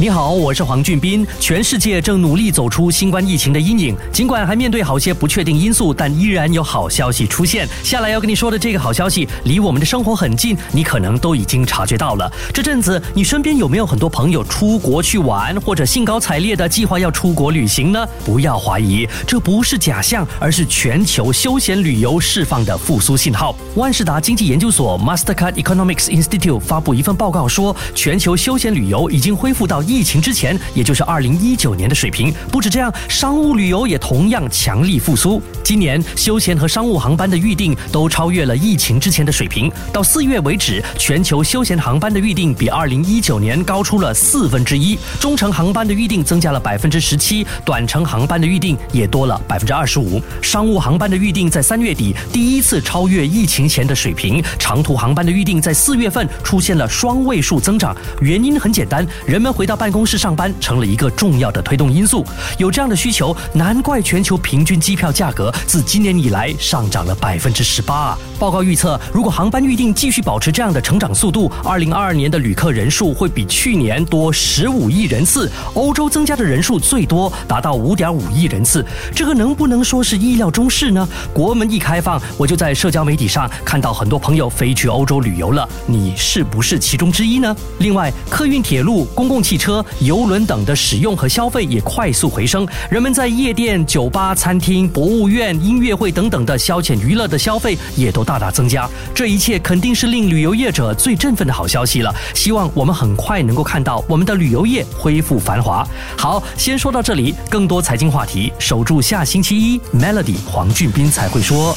你好，我是黄俊斌。全世界正努力走出新冠疫情的阴影，尽管还面对好些不确定因素，但依然有好消息出现。下来要跟你说的这个好消息，离我们的生活很近，你可能都已经察觉到了。这阵子，你身边有没有很多朋友出国去玩，或者兴高采烈的计划要出国旅行呢？不要怀疑，这不是假象，而是全球休闲旅游释放的复苏信号。万事达经济研究所 Mastercard Economics Institute 发布一份报告说，全球休闲旅游已经恢复到。疫情之前，也就是二零一九年的水平。不止这样，商务旅游也同样强力复苏。今年休闲和商务航班的预订都超越了疫情之前的水平。到四月为止，全球休闲航班的预订比二零一九年高出了四分之一。中程航班的预订增加了百分之十七，短程航班的预订也多了百分之二十五。商务航班的预订在三月底第一次超越疫情前的水平。长途航班的预订在四月份出现了双位数增长。原因很简单，人们回到办公室上班成了一个重要的推动因素。有这样的需求，难怪全球平均机票价格自今年以来上涨了百分之十八。报告预测，如果航班预订继续保持这样的成长速度，二零二二年的旅客人数会比去年多十五亿人次。欧洲增加的人数最多达到五点五亿人次，这个能不能说是意料中事呢？国门一开放，我就在社交媒体上看到很多朋友飞去欧洲旅游了。你是不是其中之一呢？另外，客运、铁路、公共汽车。车、游轮等的使用和消费也快速回升，人们在夜店、酒吧、餐厅、博物院、音乐会等等的消遣娱乐的消费也都大大增加。这一切肯定是令旅游业者最振奋的好消息了。希望我们很快能够看到我们的旅游业恢复繁华。好，先说到这里，更多财经话题，守住下星期一，Melody 黄俊斌才会说。